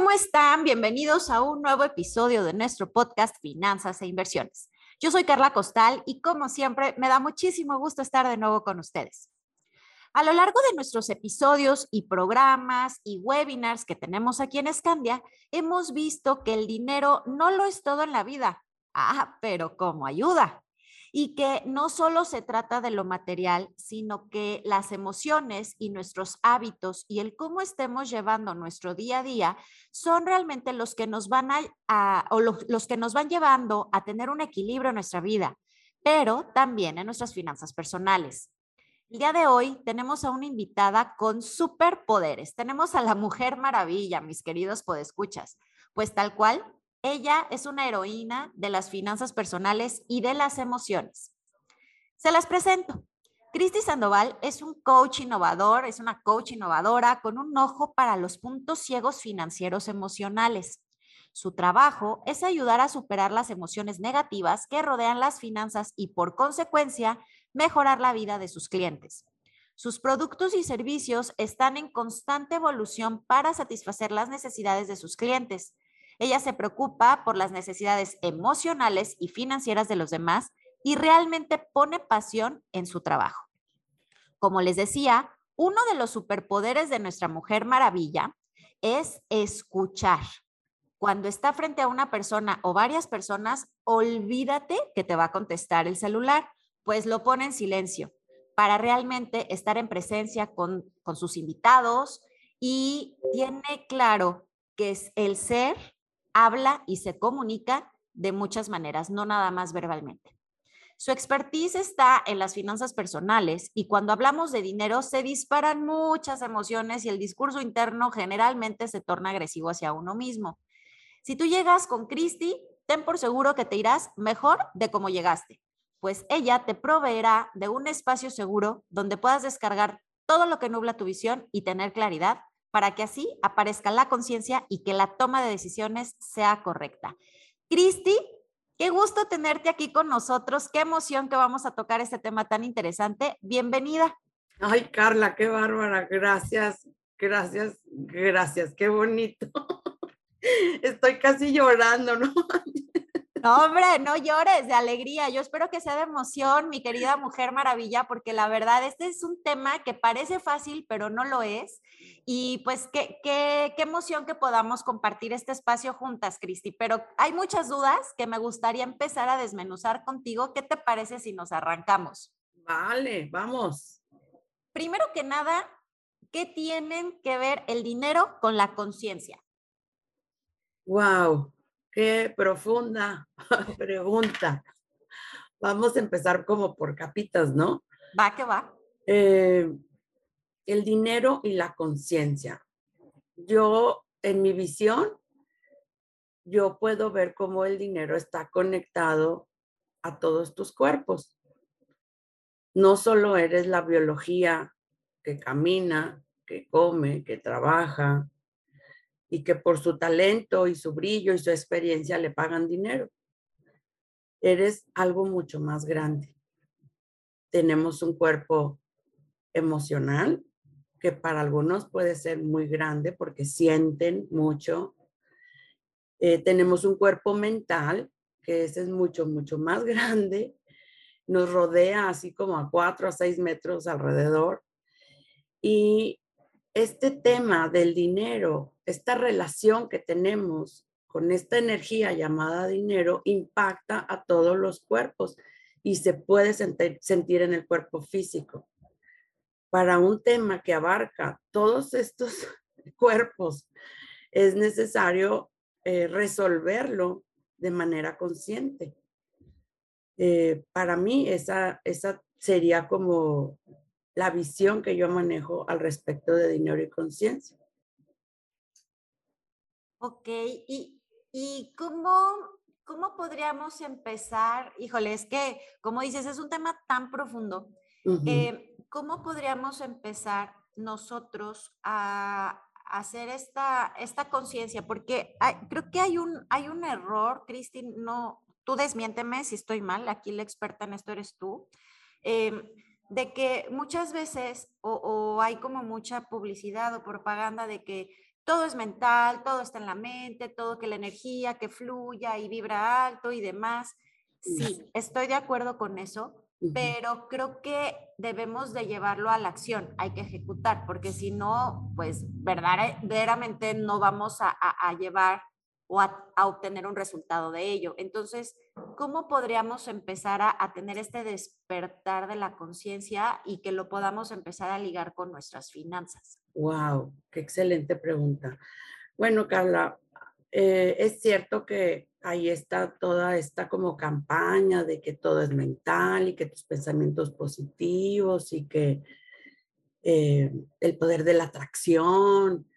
¿Cómo están? Bienvenidos a un nuevo episodio de nuestro podcast Finanzas e Inversiones. Yo soy Carla Costal y como siempre me da muchísimo gusto estar de nuevo con ustedes. A lo largo de nuestros episodios y programas y webinars que tenemos aquí en Scandia, hemos visto que el dinero no lo es todo en la vida. Ah, pero como ayuda y que no solo se trata de lo material, sino que las emociones y nuestros hábitos y el cómo estemos llevando nuestro día a día son realmente los que nos van a, o los, los que nos van llevando a tener un equilibrio en nuestra vida, pero también en nuestras finanzas personales. El día de hoy tenemos a una invitada con superpoderes. Tenemos a la Mujer Maravilla, mis queridos podescuchas. Pues tal cual, ella es una heroína de las finanzas personales y de las emociones. Se las presento. Cristi Sandoval es un coach innovador, es una coach innovadora con un ojo para los puntos ciegos financieros emocionales. Su trabajo es ayudar a superar las emociones negativas que rodean las finanzas y por consecuencia mejorar la vida de sus clientes. Sus productos y servicios están en constante evolución para satisfacer las necesidades de sus clientes. Ella se preocupa por las necesidades emocionales y financieras de los demás y realmente pone pasión en su trabajo. Como les decía, uno de los superpoderes de nuestra mujer maravilla es escuchar. Cuando está frente a una persona o varias personas, olvídate que te va a contestar el celular, pues lo pone en silencio para realmente estar en presencia con, con sus invitados y tiene claro que es el ser habla y se comunica de muchas maneras, no nada más verbalmente. Su expertise está en las finanzas personales y cuando hablamos de dinero se disparan muchas emociones y el discurso interno generalmente se torna agresivo hacia uno mismo. Si tú llegas con Cristi, ten por seguro que te irás mejor de cómo llegaste, pues ella te proveerá de un espacio seguro donde puedas descargar todo lo que nubla tu visión y tener claridad para que así aparezca la conciencia y que la toma de decisiones sea correcta. Cristi, qué gusto tenerte aquí con nosotros. Qué emoción que vamos a tocar este tema tan interesante. Bienvenida. Ay, Carla, qué bárbara. Gracias, gracias, gracias. Qué bonito. Estoy casi llorando, ¿no? No, hombre, no llores de alegría. Yo espero que sea de emoción, mi querida mujer maravilla, porque la verdad, este es un tema que parece fácil, pero no lo es. Y pues qué, qué, qué emoción que podamos compartir este espacio juntas, Cristi. Pero hay muchas dudas que me gustaría empezar a desmenuzar contigo. ¿Qué te parece si nos arrancamos? Vale, vamos. Primero que nada, ¿qué tienen que ver el dinero con la conciencia? Wow, qué profunda pregunta. Vamos a empezar como por capitas, ¿no? Va que va. Eh, el dinero y la conciencia. Yo, en mi visión, yo puedo ver cómo el dinero está conectado a todos tus cuerpos. No solo eres la biología que camina, que come, que trabaja y que por su talento y su brillo y su experiencia le pagan dinero. Eres algo mucho más grande. Tenemos un cuerpo emocional, que para algunos puede ser muy grande porque sienten mucho. Eh, tenemos un cuerpo mental, que ese es mucho, mucho más grande. Nos rodea así como a cuatro a seis metros alrededor. Y este tema del dinero, esta relación que tenemos con esta energía llamada dinero, impacta a todos los cuerpos y se puede sentir en el cuerpo físico para un tema que abarca todos estos cuerpos, es necesario eh, resolverlo de manera consciente. Eh, para mí, esa, esa sería como la visión que yo manejo al respecto de dinero y conciencia. Ok, y ¿y cómo, cómo podríamos empezar? Híjole, es que, como dices, es un tema tan profundo. Eh, ¿Cómo podríamos empezar nosotros a, hacer esta, esta conciencia? Porque creo que hay un, hay un error, Cristi, no, tú desmiénteme si estoy mal, aquí la experta en esto eres tú. Em, de que muchas veces o, hay como mucha publicidad o propaganda de que todo es mental, todo está en la mente, todo que la energía que fluya y vibra alto y demás. Sí, estoy de acuerdo con eso, pero creo que debemos de llevarlo a la acción, hay que ejecutar, porque si no, pues verdaderamente no vamos a, llevar o a, obtener un resultado de ello. Entonces, ¿cómo podríamos empezar a, tener este despertar de la conciencia y que lo podamos empezar a ligar con nuestras finanzas? Wow, qué excelente pregunta. Bueno, Carla, eh, es cierto que ahí está toda esta como campaña de que todo es mental y que tus pensamientos positivos y que eh, el poder de la atracción,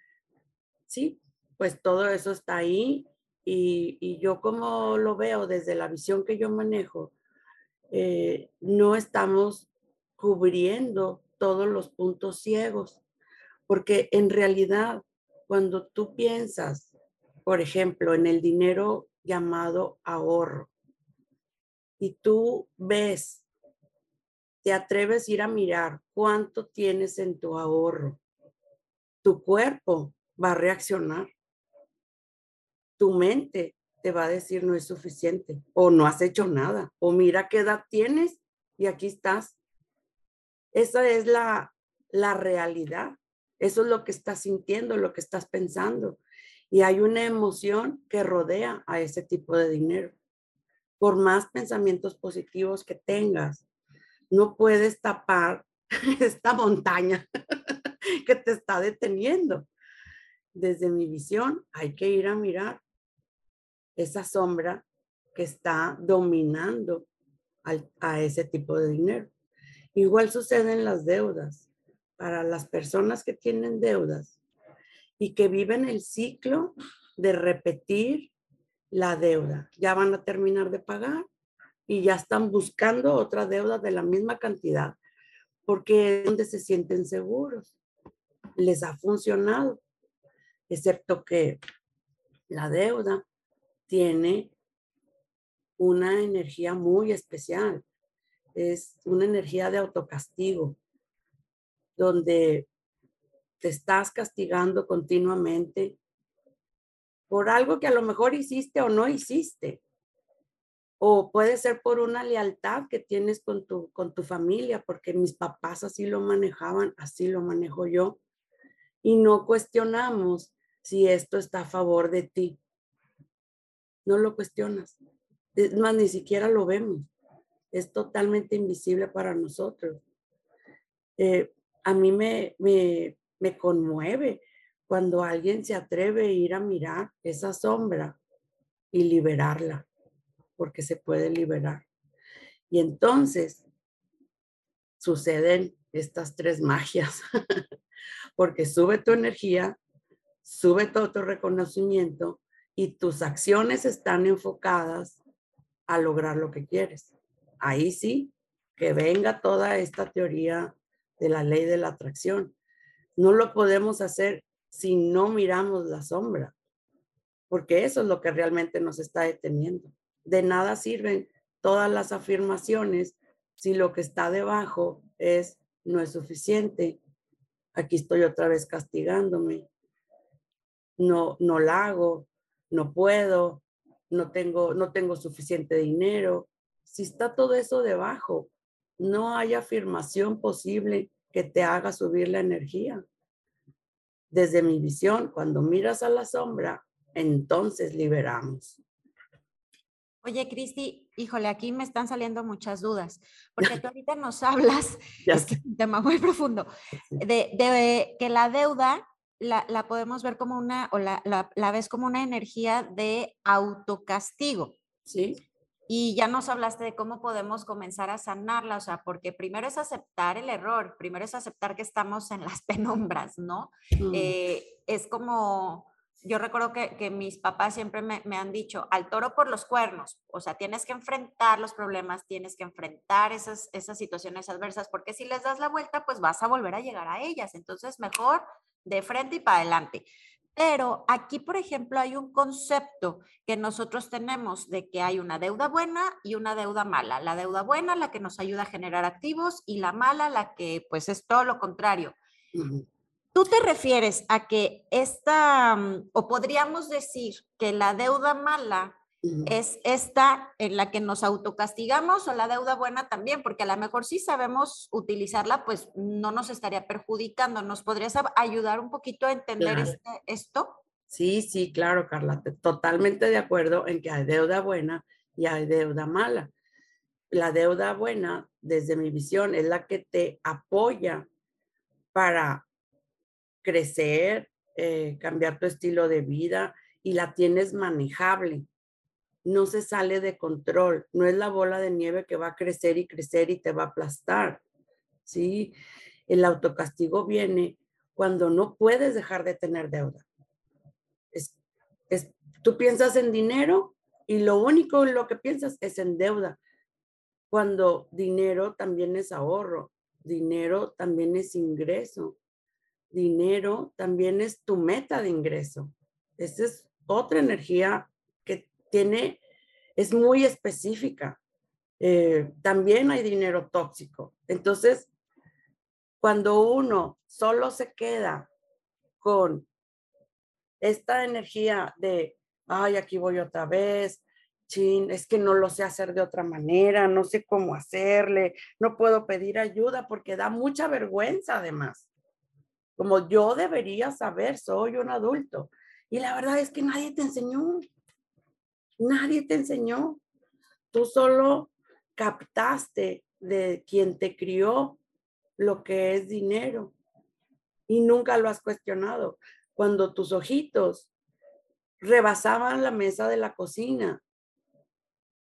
sí, pues todo eso está ahí y, yo como lo veo desde la visión que yo manejo, eh, no estamos cubriendo todos los puntos ciegos, porque en realidad cuando tú piensas, por ejemplo, en el dinero llamado ahorro, y tú ves, te atreves a ir a mirar cuánto tienes en tu ahorro, tu cuerpo va a reaccionar tu mente te va a decir no es suficiente o no has hecho nada o mira qué edad tienes y aquí estás. Esa es la, la realidad. Eso es lo que estás sintiendo, lo que estás pensando. Y hay una emoción que rodea a ese tipo de dinero. Por más pensamientos positivos que tengas, no puedes tapar esta montaña que te está deteniendo. Desde mi visión, hay que ir a mirar esa sombra que está dominando a ese tipo de dinero. Igual sucede en las deudas. Para las personas que tienen deudas y que viven el ciclo de repetir la deuda, ya van a terminar de pagar y ya están buscando otra deuda de la misma cantidad, porque es donde se sienten seguros. Les ha funcionado, excepto que la deuda tiene una energía muy especial. Es una energía de autocastigo, donde te estás castigando continuamente por algo que a lo mejor hiciste o no hiciste. O puede ser por una lealtad que tienes con tu, con tu familia, porque mis papás así lo manejaban, así lo manejo yo. Y no cuestionamos si esto está a favor de ti no lo cuestionas. Es más, ni siquiera lo vemos. Es totalmente invisible para nosotros. Eh, a mí me, me, me conmueve cuando alguien se atreve a ir a mirar esa sombra y liberarla, porque se puede liberar. Y entonces suceden estas tres magias, porque sube tu energía, sube todo tu reconocimiento y tus acciones están enfocadas a lograr lo que quieres. Ahí sí, que venga toda esta teoría de la ley de la atracción. No lo podemos hacer si no miramos la sombra, porque eso es lo que realmente nos está deteniendo. De nada sirven todas las afirmaciones si lo que está debajo es no es suficiente. Aquí estoy otra vez castigándome. No, no la hago, no puedo, no tengo, no tengo suficiente dinero. Si está todo eso debajo, no hay afirmación posible que te haga subir la energía. Desde mi visión, cuando miras a la sombra, entonces liberamos. Oye, Cristi, híjole, aquí me están saliendo muchas dudas, porque tú ahorita nos hablas, es que es un tema muy profundo, de, de, que la deuda la, podemos ver como una, o la, la, ves como una energía de autocastigo. Sí. Y ya nos hablaste de cómo podemos comenzar a sanarla, o sea, porque primero es aceptar el error, primero es aceptar que estamos en las penumbras, ¿no? Mm. Eh, es como, yo recuerdo que, mis papás siempre me, han dicho, al toro por los cuernos, o sea, tienes que enfrentar los problemas, tienes que enfrentar esas, situaciones adversas, porque si les das la vuelta, pues vas a volver a llegar a ellas. Entonces, mejor de frente y para adelante. Pero aquí, por ejemplo, hay un concepto que nosotros tenemos de que hay una deuda buena y una deuda mala. La deuda buena, la que nos ayuda a generar activos, y la mala, la que pues es todo lo contrario. ¿Tú te refieres a que esta, mm, o podríamos decir que la deuda mala es esta en la que nos autocastigamos o la deuda buena también? Porque a lo mejor si sabemos utilizarla, pues no nos estaría perjudicando. ¿Nos podrías ayudar un poquito a entender este, esto? Sí, sí, claro, Carla, totalmente de acuerdo en que hay deuda buena y hay deuda mala. La deuda buena, desde mi visión, es la que te apoya para crecer, eh, cambiar tu estilo de vida y la tienes manejable. No se sale de control. No es la bola de nieve que va a crecer y crecer y te va a aplastar. ¿sí? El autocastigo viene cuando no puedes dejar de tener deuda. Es, es, tú piensas en dinero y lo único en lo que piensas es en deuda. Cuando dinero también es ahorro, dinero también es ingreso dinero también es tu meta de ingreso. Esa es otra energía que tiene, es muy específica. Eh, también hay dinero tóxico. Entonces, cuando uno solo se queda con esta energía de, ay, aquí voy otra vez, chin, es que no lo sé hacer de otra manera, no sé cómo hacerle, no puedo pedir ayuda porque da mucha vergüenza además como yo debería saber, soy un adulto. Y la verdad es que nadie te enseñó, nadie te enseñó. Tú solo captaste de quien te crió lo que es dinero y nunca lo has cuestionado. Cuando tus ojitos rebasaban la mesa de la cocina,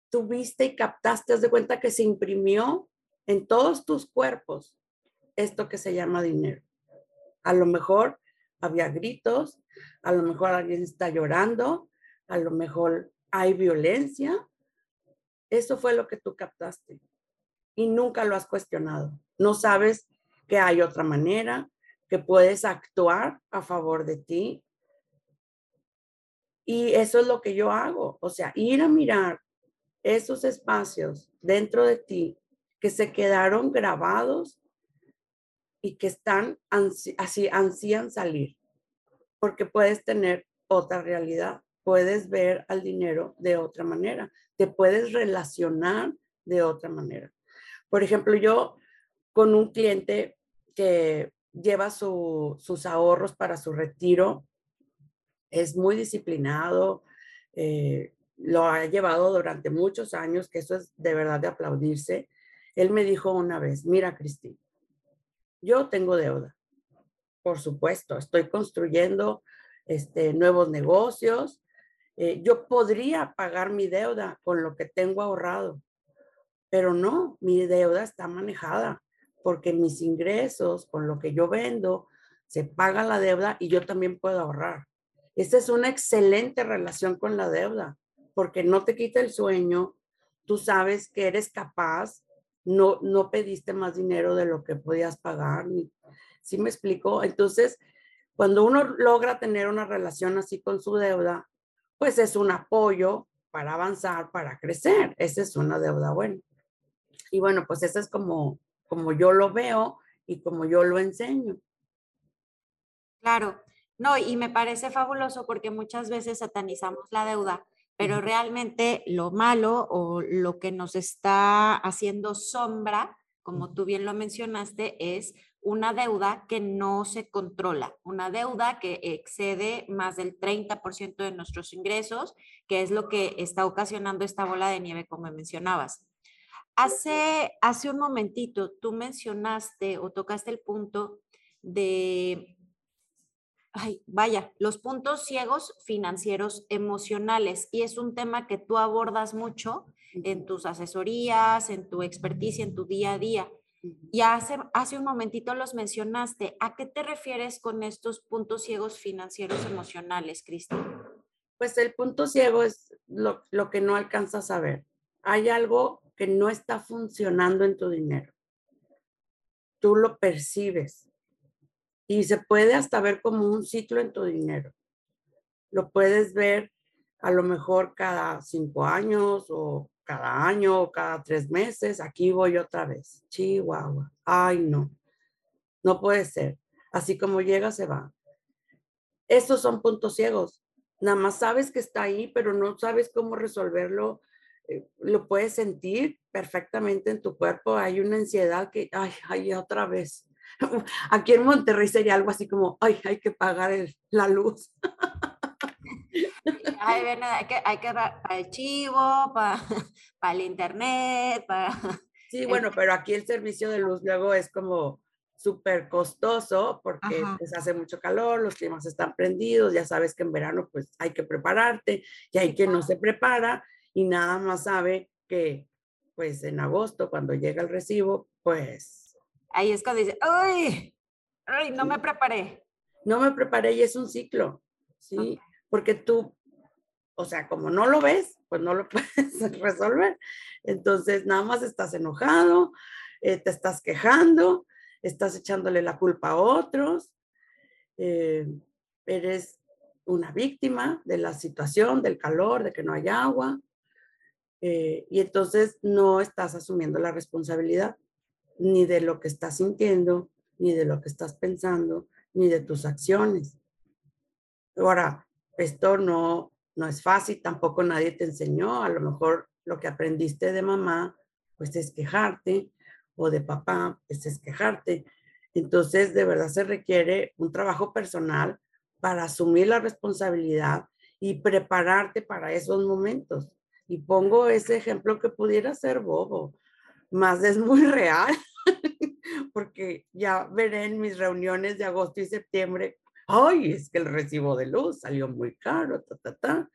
tuviste y captaste, de cuenta que se imprimió en todos tus cuerpos esto que se llama dinero. A lo mejor había gritos, a lo mejor alguien está llorando, a lo mejor hay violencia. Eso fue lo que tú captaste y nunca lo has cuestionado. No sabes que hay otra manera, que puedes actuar a favor de ti. Y eso es lo que yo hago, o sea, ir a mirar esos espacios dentro de ti que se quedaron grabados y que están así ansían salir, porque puedes tener otra realidad, puedes ver al dinero de otra manera, te puedes relacionar de otra manera. Por ejemplo, yo con un cliente que lleva sus ahorros para su retiro, es muy disciplinado, eh, lo ha llevado durante muchos años, que eso es de verdad de aplaudirse. Él me dijo una vez, mira, Cristina, yo tengo deuda, por supuesto, estoy construyendo este, nuevos negocios. Eh, yo podría pagar mi deuda con lo que tengo ahorrado, pero no, mi deuda está manejada porque mis ingresos con lo que yo vendo se paga la deuda y yo también puedo ahorrar. Esta es una excelente relación con la deuda porque no te quita el sueño, tú sabes que eres capaz no, no pediste más dinero de lo que podías pagar. ¿Sí me explico? Entonces, cuando uno logra tener una relación así con su deuda, pues es un apoyo para avanzar, para crecer. Esa es una deuda buena. Y bueno, pues eso es como, como yo lo veo y como yo lo enseño. Claro, no, y me parece fabuloso porque muchas veces satanizamos la deuda pero realmente lo malo o lo que nos está haciendo sombra, como tú bien lo mencionaste, es una deuda que no se controla, una deuda que excede más del 30% de nuestros ingresos, que es lo que está ocasionando esta bola de nieve, como mencionabas. Hace, hace un momentito tú mencionaste o tocaste el punto de ay, vaya, los puntos ciegos financieros emocionales. Y es un tema que tú abordas mucho en tus asesorías, en tu experticia, en tu día a día. Y hace, hace un momentito los mencionaste. ¿A qué te refieres con estos puntos ciegos financieros emocionales, Cristi? Pues el punto ciego es lo, lo que no alcanzas a ver. Hay algo que no está funcionando en tu dinero. Tú lo percibes y se puede hasta ver como un ciclo en tu dinero. Lo puedes ver a lo mejor cada cinco años o cada año o cada tres meses. Aquí voy otra vez. Chihuahua. Ay, no. No puede ser. Así como llega, se va. Estos son puntos ciegos. Nada más sabes que está ahí, pero no sabes cómo resolverlo. Eh, lo puedes sentir perfectamente en tu cuerpo. Hay una ansiedad que, ay, ay, otra vez. Aquí en Monterrey sería algo así como, ay, hay que pagar la luz. Ay, hay que, hay que para el chivo, para, para el internet, para... Sí, bueno, pero aquí el servicio de luz luego es como súper costoso porque pues, hace mucho calor, los climas están prendidos, ya sabes que en verano pues hay que prepararte y hay quien no se prepara y nada más sabe que pues en agosto cuando llega el recibo pues ahí es cuando dice, ¡ay! ¡ay! No me preparé. No me preparé y es un ciclo, ¿sí? Porque tú, o sea, como no lo ves, pues no lo puedes resolver. Entonces, nada más estás enojado, eh, te estás quejando, estás echándole la culpa a otros, eh, eres una víctima de la situación, del calor, de que no hay agua, eh, y entonces no estás asumiendo la responsabilidad ni de lo que estás sintiendo, ni de lo que estás pensando, ni de tus acciones. Ahora, esto no, no es fácil, tampoco nadie te enseñó, a lo mejor lo que aprendiste de mamá, pues es quejarte, o de papá, pues es quejarte. Entonces, de verdad se requiere un trabajo personal para asumir la responsabilidad y prepararte para esos momentos. Y pongo ese ejemplo que pudiera ser bobo, más es muy real, porque ya veré en mis reuniones de agosto y septiembre, ay, es que el recibo de luz salió muy caro, ta, ta, ta.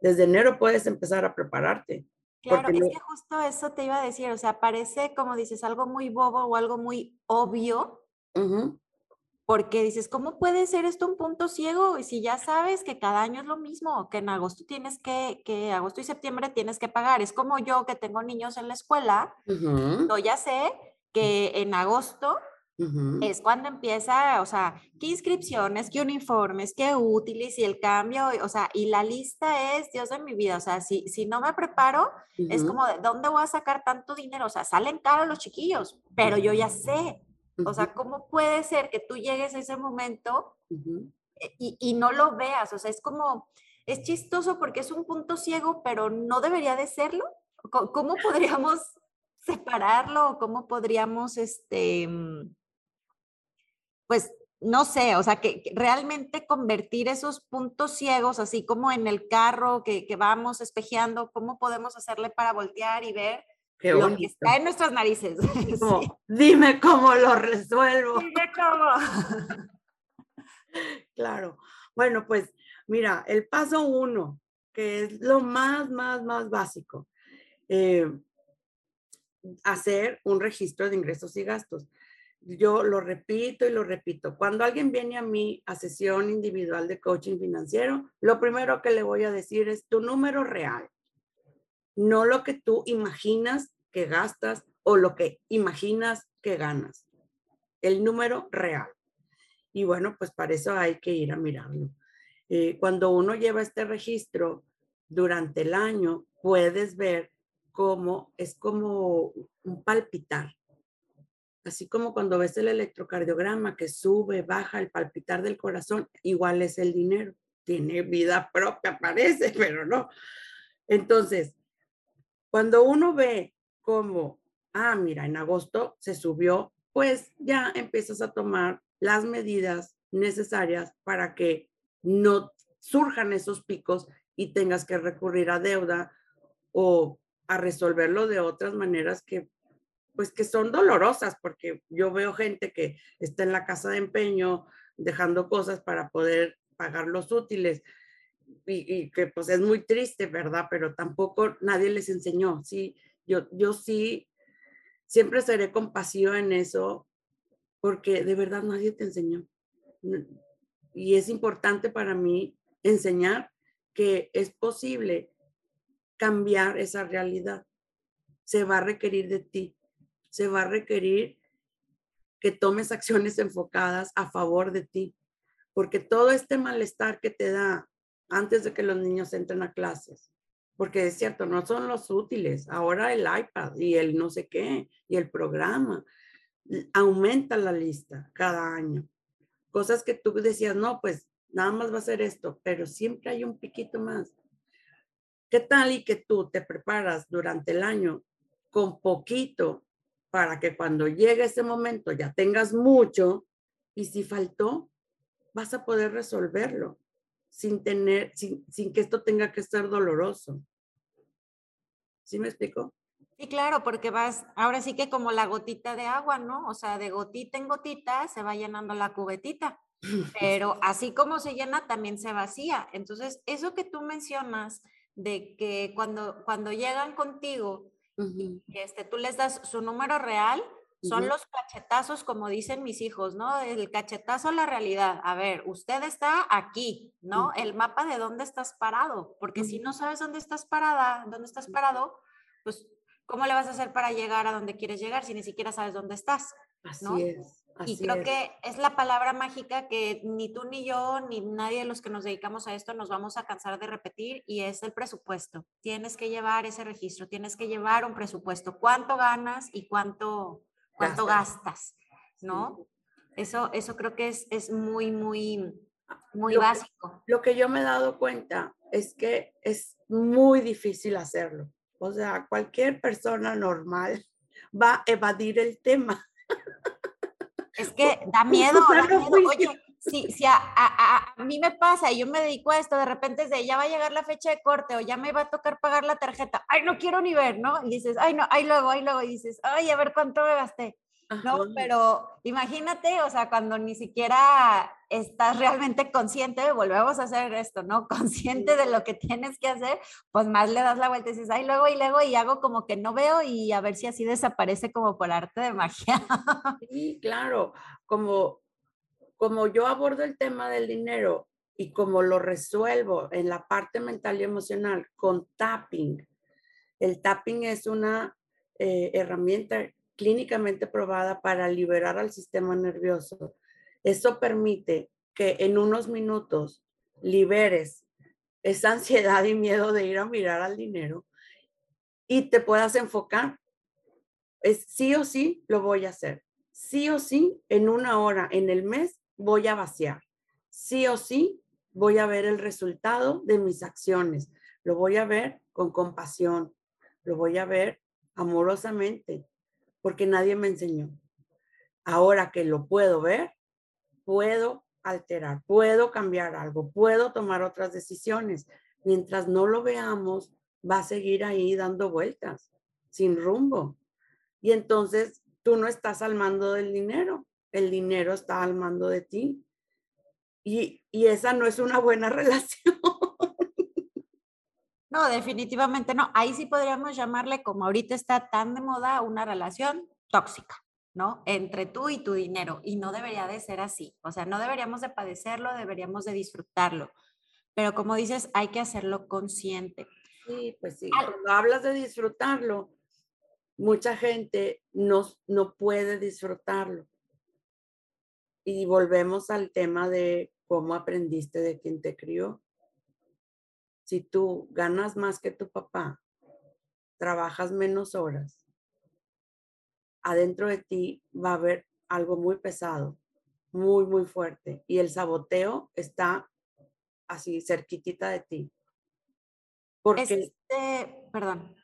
Desde enero puedes empezar a prepararte. Claro, es que justo eso te iba a decir, o sea, parece como dices algo muy bobo o algo muy obvio, porque dices, ¿cómo puede ser esto un punto ciego? Y si ya sabes que cada año es lo mismo, que en agosto tienes que, que agosto y septiembre tienes que pagar. Es como yo que tengo niños en la escuela, yo ya sé que en agosto es cuando empieza, o sea, qué inscripciones, qué uniformes, qué útiles y el cambio, o sea, y la lista es, Dios de mi vida, o sea, si, si no me preparo, es como, ¿de dónde voy a sacar tanto dinero? O sea, salen caros los chiquillos, pero yo ya sé, o sea, ¿cómo puede ser que tú llegues a ese momento eh, y, no lo veas? O sea, es como, es chistoso porque es un punto ciego, pero no debería de serlo. ¿Cómo podríamos separarlo? ¿Cómo podríamos, este, mm, pues, no sé, o sea, que, realmente convertir esos puntos ciegos, así como en el carro que, que vamos espejeando, ¿cómo podemos hacerle para voltear y ver lo que está en nuestras narices. Dime cómo lo resuelvo. Dime cómo. claro. Bueno, pues mira, el paso uno, que es lo más, más, más básico, eh, hacer un registro de ingresos y gastos. Yo lo repito y lo repito. Cuando alguien viene a mí a sesión individual de coaching financiero, lo primero que le voy a decir es tu número real no lo que tú imaginas que gastas o lo que imaginas que ganas, el número real. Y bueno, pues para eso hay que ir a mirarlo. Eh, cuando uno lleva este registro durante el año, puedes ver cómo es como un palpitar. Así como cuando ves el electrocardiograma que sube, baja el palpitar del corazón, igual es el dinero. Tiene vida propia, parece, pero no. Entonces, cuando uno ve cómo, ah, mira, en agosto se subió, pues ya empiezas a tomar las medidas necesarias para que no surjan esos picos y tengas que recurrir a deuda o a resolverlo de otras maneras que pues que son dolorosas porque yo veo gente que está en la casa de empeño dejando cosas para poder pagar los útiles y, que pues es muy triste, ¿verdad? Pero tampoco nadie les enseñó, sí, yo, yo sí siempre seré compasiva en eso porque de verdad nadie te enseñó. Y es importante para mí enseñar que es posible cambiar esa realidad. Se va a requerir de ti, se va a requerir que tomes acciones enfocadas a favor de ti, porque todo este malestar que te da antes de que los niños entren a clases, porque es cierto, no son los útiles, ahora el iPad y el no sé qué, y el programa, aumenta la lista cada año. Cosas que tú decías, no, pues nada más va a ser esto, pero siempre hay un piquito más. ¿Qué tal y que tú te preparas durante el año con poquito para que cuando llegue ese momento ya tengas mucho y si faltó, vas a poder resolverlo sin tener, sin, sin que esto tenga que ser doloroso. ¿Sí me explico? Sí, claro, porque vas, ahora sí que como la gotita de agua, ¿no? O sea, de gotita en gotita se va llenando la cubetita, pero así como se llena, también se vacía. Entonces, eso que tú mencionas de que cuando, cuando llegan contigo, este, tú les das su número real, son los cachetazos, como dicen mis hijos, ¿no? El cachetazo a la realidad. A ver, usted está aquí, ¿no? El mapa de dónde estás parado, porque si no sabes dónde estás parada, dónde estás parado, pues ¿cómo le vas a hacer para llegar a donde quieres llegar si ni siquiera sabes dónde estás? Así es. y creo que es la palabra mágica que ni tú ni yo ni nadie de los que nos dedicamos a esto nos vamos a cansar de repetir y es el presupuesto. Tienes que llevar ese registro, tienes que llevar un presupuesto. ¿Cuánto ganas y cuánto, cuánto gastas? ¿No? Eso, eso creo que es, es muy, muy, muy básico. lo que yo me he dado cuenta es que es muy difícil hacerlo. O sea, cualquier persona normal va a evadir el tema. Es que da miedo, da miedo. Oye, si, si a, a, a, mí me pasa y yo me dedico a esto, de repente es de ya va a llegar la fecha de corte o ya me va a tocar pagar la tarjeta, ay, no quiero ni ver, ¿no? Y dices, ay, no, ay, luego, ay, luego, y dices, ay, a ver cuánto me gasté. ¿No? Pero imagínate, o sea, cuando ni siquiera estás realmente consciente, volvemos a hacer esto, ¿no? Consciente de lo que tienes que hacer, pues más le das la vuelta y dices, ay, luego y luego y hago como que no veo y a ver si así desaparece como por arte de magia. Sí, claro, como, como yo abordo el tema del dinero y como lo resuelvo en la parte mental y emocional con tapping. El tapping es una eh, herramienta clínicamente probada para liberar al sistema nervioso. Eso permite que en unos minutos liberes esa ansiedad y miedo de ir a mirar al dinero y te puedas enfocar. Es sí o sí lo voy a hacer. Sí o sí, en una hora, en el mes, voy a vaciar. Sí o sí, voy a ver el resultado de mis acciones. Lo voy a ver con compasión. Lo voy a ver amorosamente porque nadie me enseñó. Ahora que lo puedo ver, puedo alterar, puedo cambiar algo, puedo tomar otras decisiones. Mientras no lo veamos, va a seguir ahí dando vueltas, sin rumbo. Y entonces tú no estás al mando del dinero, el dinero está al mando de ti. Y, y esa no es una buena relación. No, definitivamente no. Ahí sí podríamos llamarle, como ahorita está tan de moda, una relación tóxica, ¿no? Entre tú y tu dinero. Y no debería de ser así. O sea, no deberíamos de padecerlo, deberíamos de disfrutarlo. Pero como dices, hay que hacerlo consciente. Sí, pues sí. Cuando hablas de disfrutarlo, mucha gente no, no puede disfrutarlo. Y volvemos al tema de cómo aprendiste de quien te crió si tú ganas más que tu papá, trabajas menos horas, adentro de ti va a haber algo muy pesado, muy, muy fuerte. Y el saboteo está así, cerquitita de ti. Porque... Este, perdón.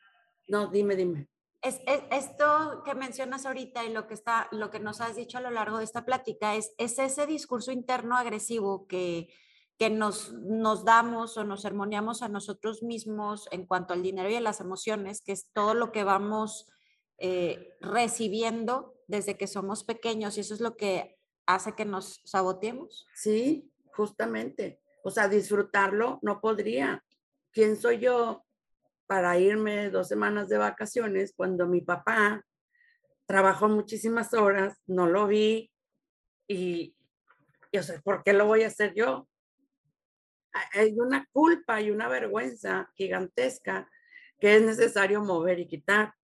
No, dime, dime. Es, es, esto que mencionas ahorita y lo que, está, lo que nos has dicho a lo largo de esta plática es, es ese discurso interno agresivo que, que nos, nos damos o nos sermoneamos a nosotros mismos en cuanto al dinero y a las emociones, que es todo lo que vamos eh, recibiendo desde que somos pequeños y eso es lo que hace que nos saboteemos. Sí, justamente. O sea, disfrutarlo no podría. ¿Quién soy yo para irme dos semanas de vacaciones cuando mi papá trabajo muchísimas horas, no lo vi y, yo sé, ¿por qué lo voy a hacer yo? Hay una culpa y una vergüenza gigantesca que es necesario mover y quitar,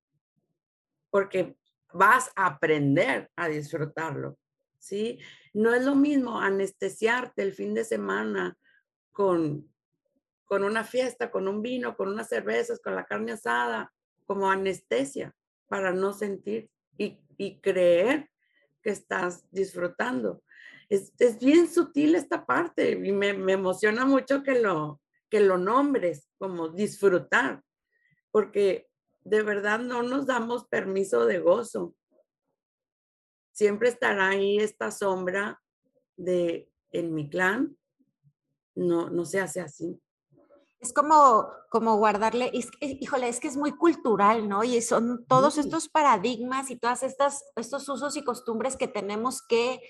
porque vas a aprender a disfrutarlo, ¿sí? No es lo mismo anestesiarte el fin de semana con, con una fiesta, con un vino, con unas cervezas, con la carne asada, como anestesia para no sentir y, creer que estás disfrutando. Es, bien sutil esta parte y me, me, emociona mucho que lo, que lo nombres como disfrutar, porque de verdad no nos damos permiso de gozo. Siempre estará ahí esta sombra de en mi clan, no, no se hace así. Es como, como guardarle, es, híjole, es que es muy cultural, ¿no? Y son todos estos paradigmas y todas estas, estos usos y costumbres que tenemos que,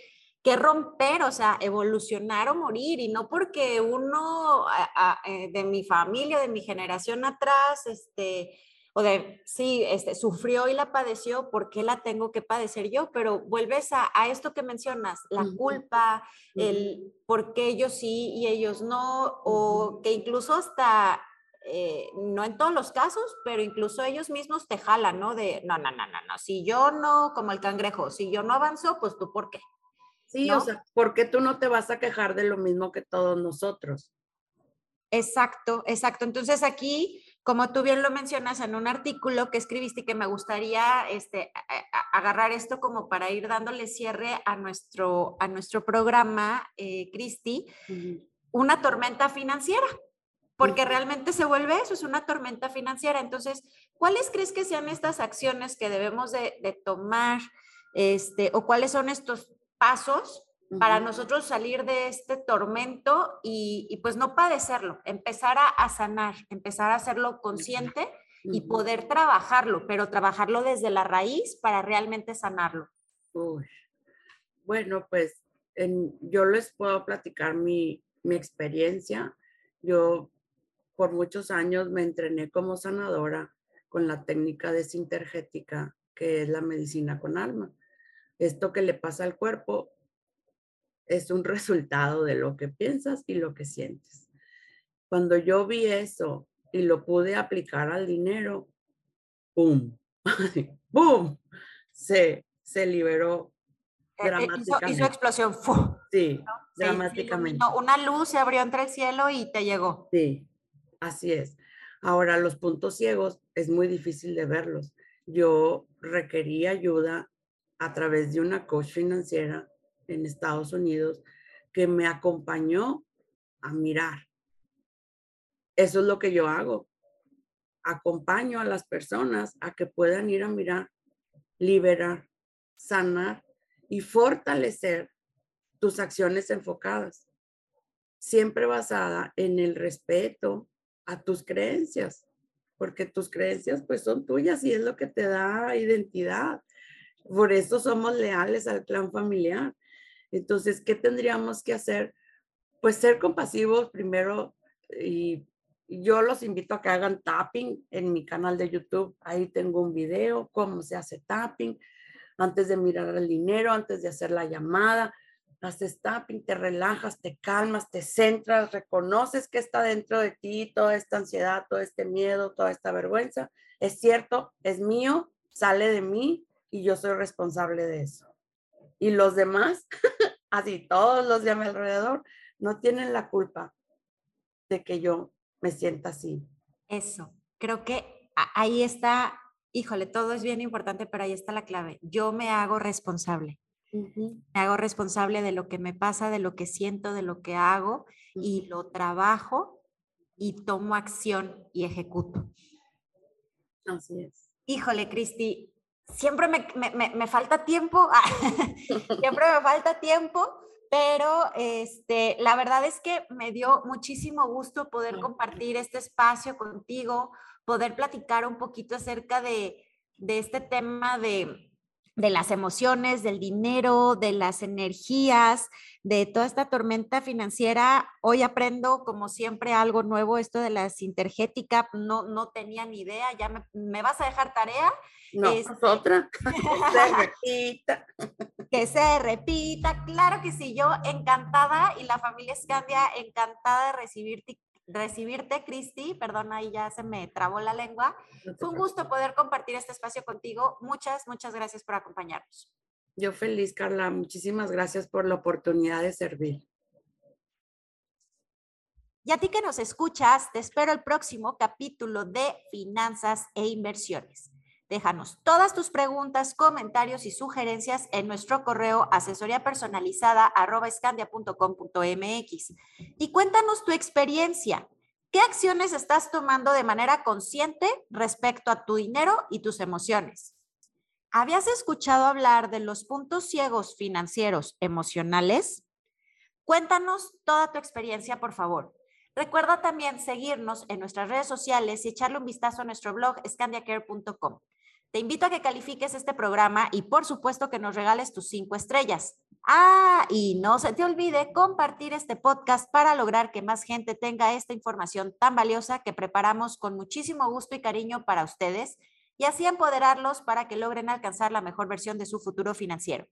que romper, o sea, evolucionar o morir, y no porque uno eh, de mi familia, de mi generación atrás, este, o de, sí, este, sufrió y la padeció, ¿por qué la tengo que padecer yo? Pero vuelves a, esto que mencionas, la culpa, el por qué ellos sí y ellos no, o que incluso hasta, eh, no en todos los casos, pero incluso ellos mismos te jalan, ¿no? De, no, no, no, no, no, si yo no, como el cangrejo, si yo no avanzo, pues tú, ¿por qué? Sí, o sea, ¿por qué tú no te vas a quejar de lo mismo que todos nosotros? Exacto, exacto. Entonces aquí como tú bien lo mencionas en un artículo que escribiste y que me gustaría este, agarrar esto como para ir dándole cierre a nuestro, a nuestro programa, eh, Cristi, una tormenta financiera, porque realmente se vuelve eso, es una tormenta financiera. Entonces, ¿cuáles crees que sean estas acciones que debemos de, de tomar este, o cuáles son estos pasos para nosotros salir de este tormento y, pues no padecerlo, empezar a, sanar, empezar a hacerlo consciente y poder trabajarlo, pero trabajarlo desde la raíz para realmente sanarlo. Bueno, pues yo les puedo platicar mi, mi experiencia. Yo por muchos años me entrené como sanadora con la técnica desintergética, que es la medicina con alma. Esto que le pasa al cuerpo es un resultado de lo que piensas y lo que sientes. Cuando yo vi eso y lo pude aplicar al dinero, ¡boom! ¡Boom! Se, se liberó dramáticamente. Eh, hizo, explosión. Sí, dramáticamente. una luz se abrió entre el cielo y te llegó. Sí, así es. Ahora, los puntos ciegos es muy difícil de verlos. Yo requerí ayuda a través de una coach financiera en Estados Unidos que me acompañó a mirar. Eso es lo que yo hago. Acompaño a las personas a que puedan ir a mirar, liberar, sanar y fortalecer tus acciones enfocadas, siempre basada en el respeto a tus creencias, porque tus creencias pues son tuyas y es lo que te da identidad. Por eso somos leales al clan familiar. Entonces, ¿qué tendríamos que hacer? Pues ser compasivos primero y yo los invito a que hagan tapping en mi canal de YouTube. Ahí tengo un video, cómo se hace tapping, antes de mirar el dinero, antes de hacer la llamada. Haces tapping, te relajas, te calmas, te centras, reconoces que está dentro de ti toda esta ansiedad, todo este miedo, toda esta vergüenza. Es cierto, es mío, sale de mí y yo soy responsable de eso y los demás, así todos los de a mi alrededor, no tienen la culpa de que yo me sienta así. Eso, creo que ahí está, híjole, todo es bien importante, pero ahí está la clave. Yo me hago responsable. Me hago responsable de lo que me pasa, de lo que siento, de lo que hago y lo trabajo y tomo acción y ejecuto. Así es. Híjole, Cristi, siempre me, falta tiempo, siempre me falta tiempo, pero este, la verdad es que me dio muchísimo gusto poder compartir este espacio contigo, poder platicar un poquito acerca de, este tema de, de las emociones, del dinero, de las energías, de toda esta tormenta financiera. Hoy aprendo, como siempre, algo nuevo, esto de la sintergética, no, no tenía ni idea, ya me, vas a dejar tarea. No, es este otra. que se repita. Que se repita, claro que sí, yo encantada y la familia Scandia encantada de recibirte recibirte, Cristi. Perdón, ahí ya se me trabó la lengua. Fue un gusto poder compartir este espacio contigo. Muchas, muchas gracias por acompañarnos. Yo feliz, Carla. Muchísimas gracias por la oportunidad de servir. Y a ti que nos escuchas, te espero el próximo capítulo de Finanzas e Inversiones. Déjanos todas tus preguntas, comentarios y sugerencias en nuestro correo asesoría personalizada y cuéntanos tu experiencia. ¿Qué acciones estás tomando de manera consciente respecto a tu dinero y tus emociones? ¿Habías escuchado hablar de los puntos ciegos financieros emocionales? Cuéntanos toda tu experiencia, por favor. Recuerda también seguirnos en nuestras redes sociales y echarle un vistazo a nuestro blog scandiacare.com. Te invito a que califiques este programa y por supuesto que nos regales tus cinco estrellas. Ah, y no se te olvide compartir este podcast para lograr que más gente tenga esta información tan valiosa que preparamos con muchísimo gusto y cariño para ustedes y así empoderarlos para que logren alcanzar la mejor versión de su futuro financiero.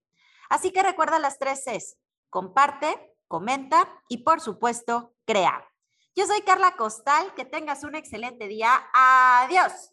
Así que recuerda las tres Cs, comparte, comenta y por supuesto, crea. Yo soy Carla Costal, que tengas un excelente día. Adiós.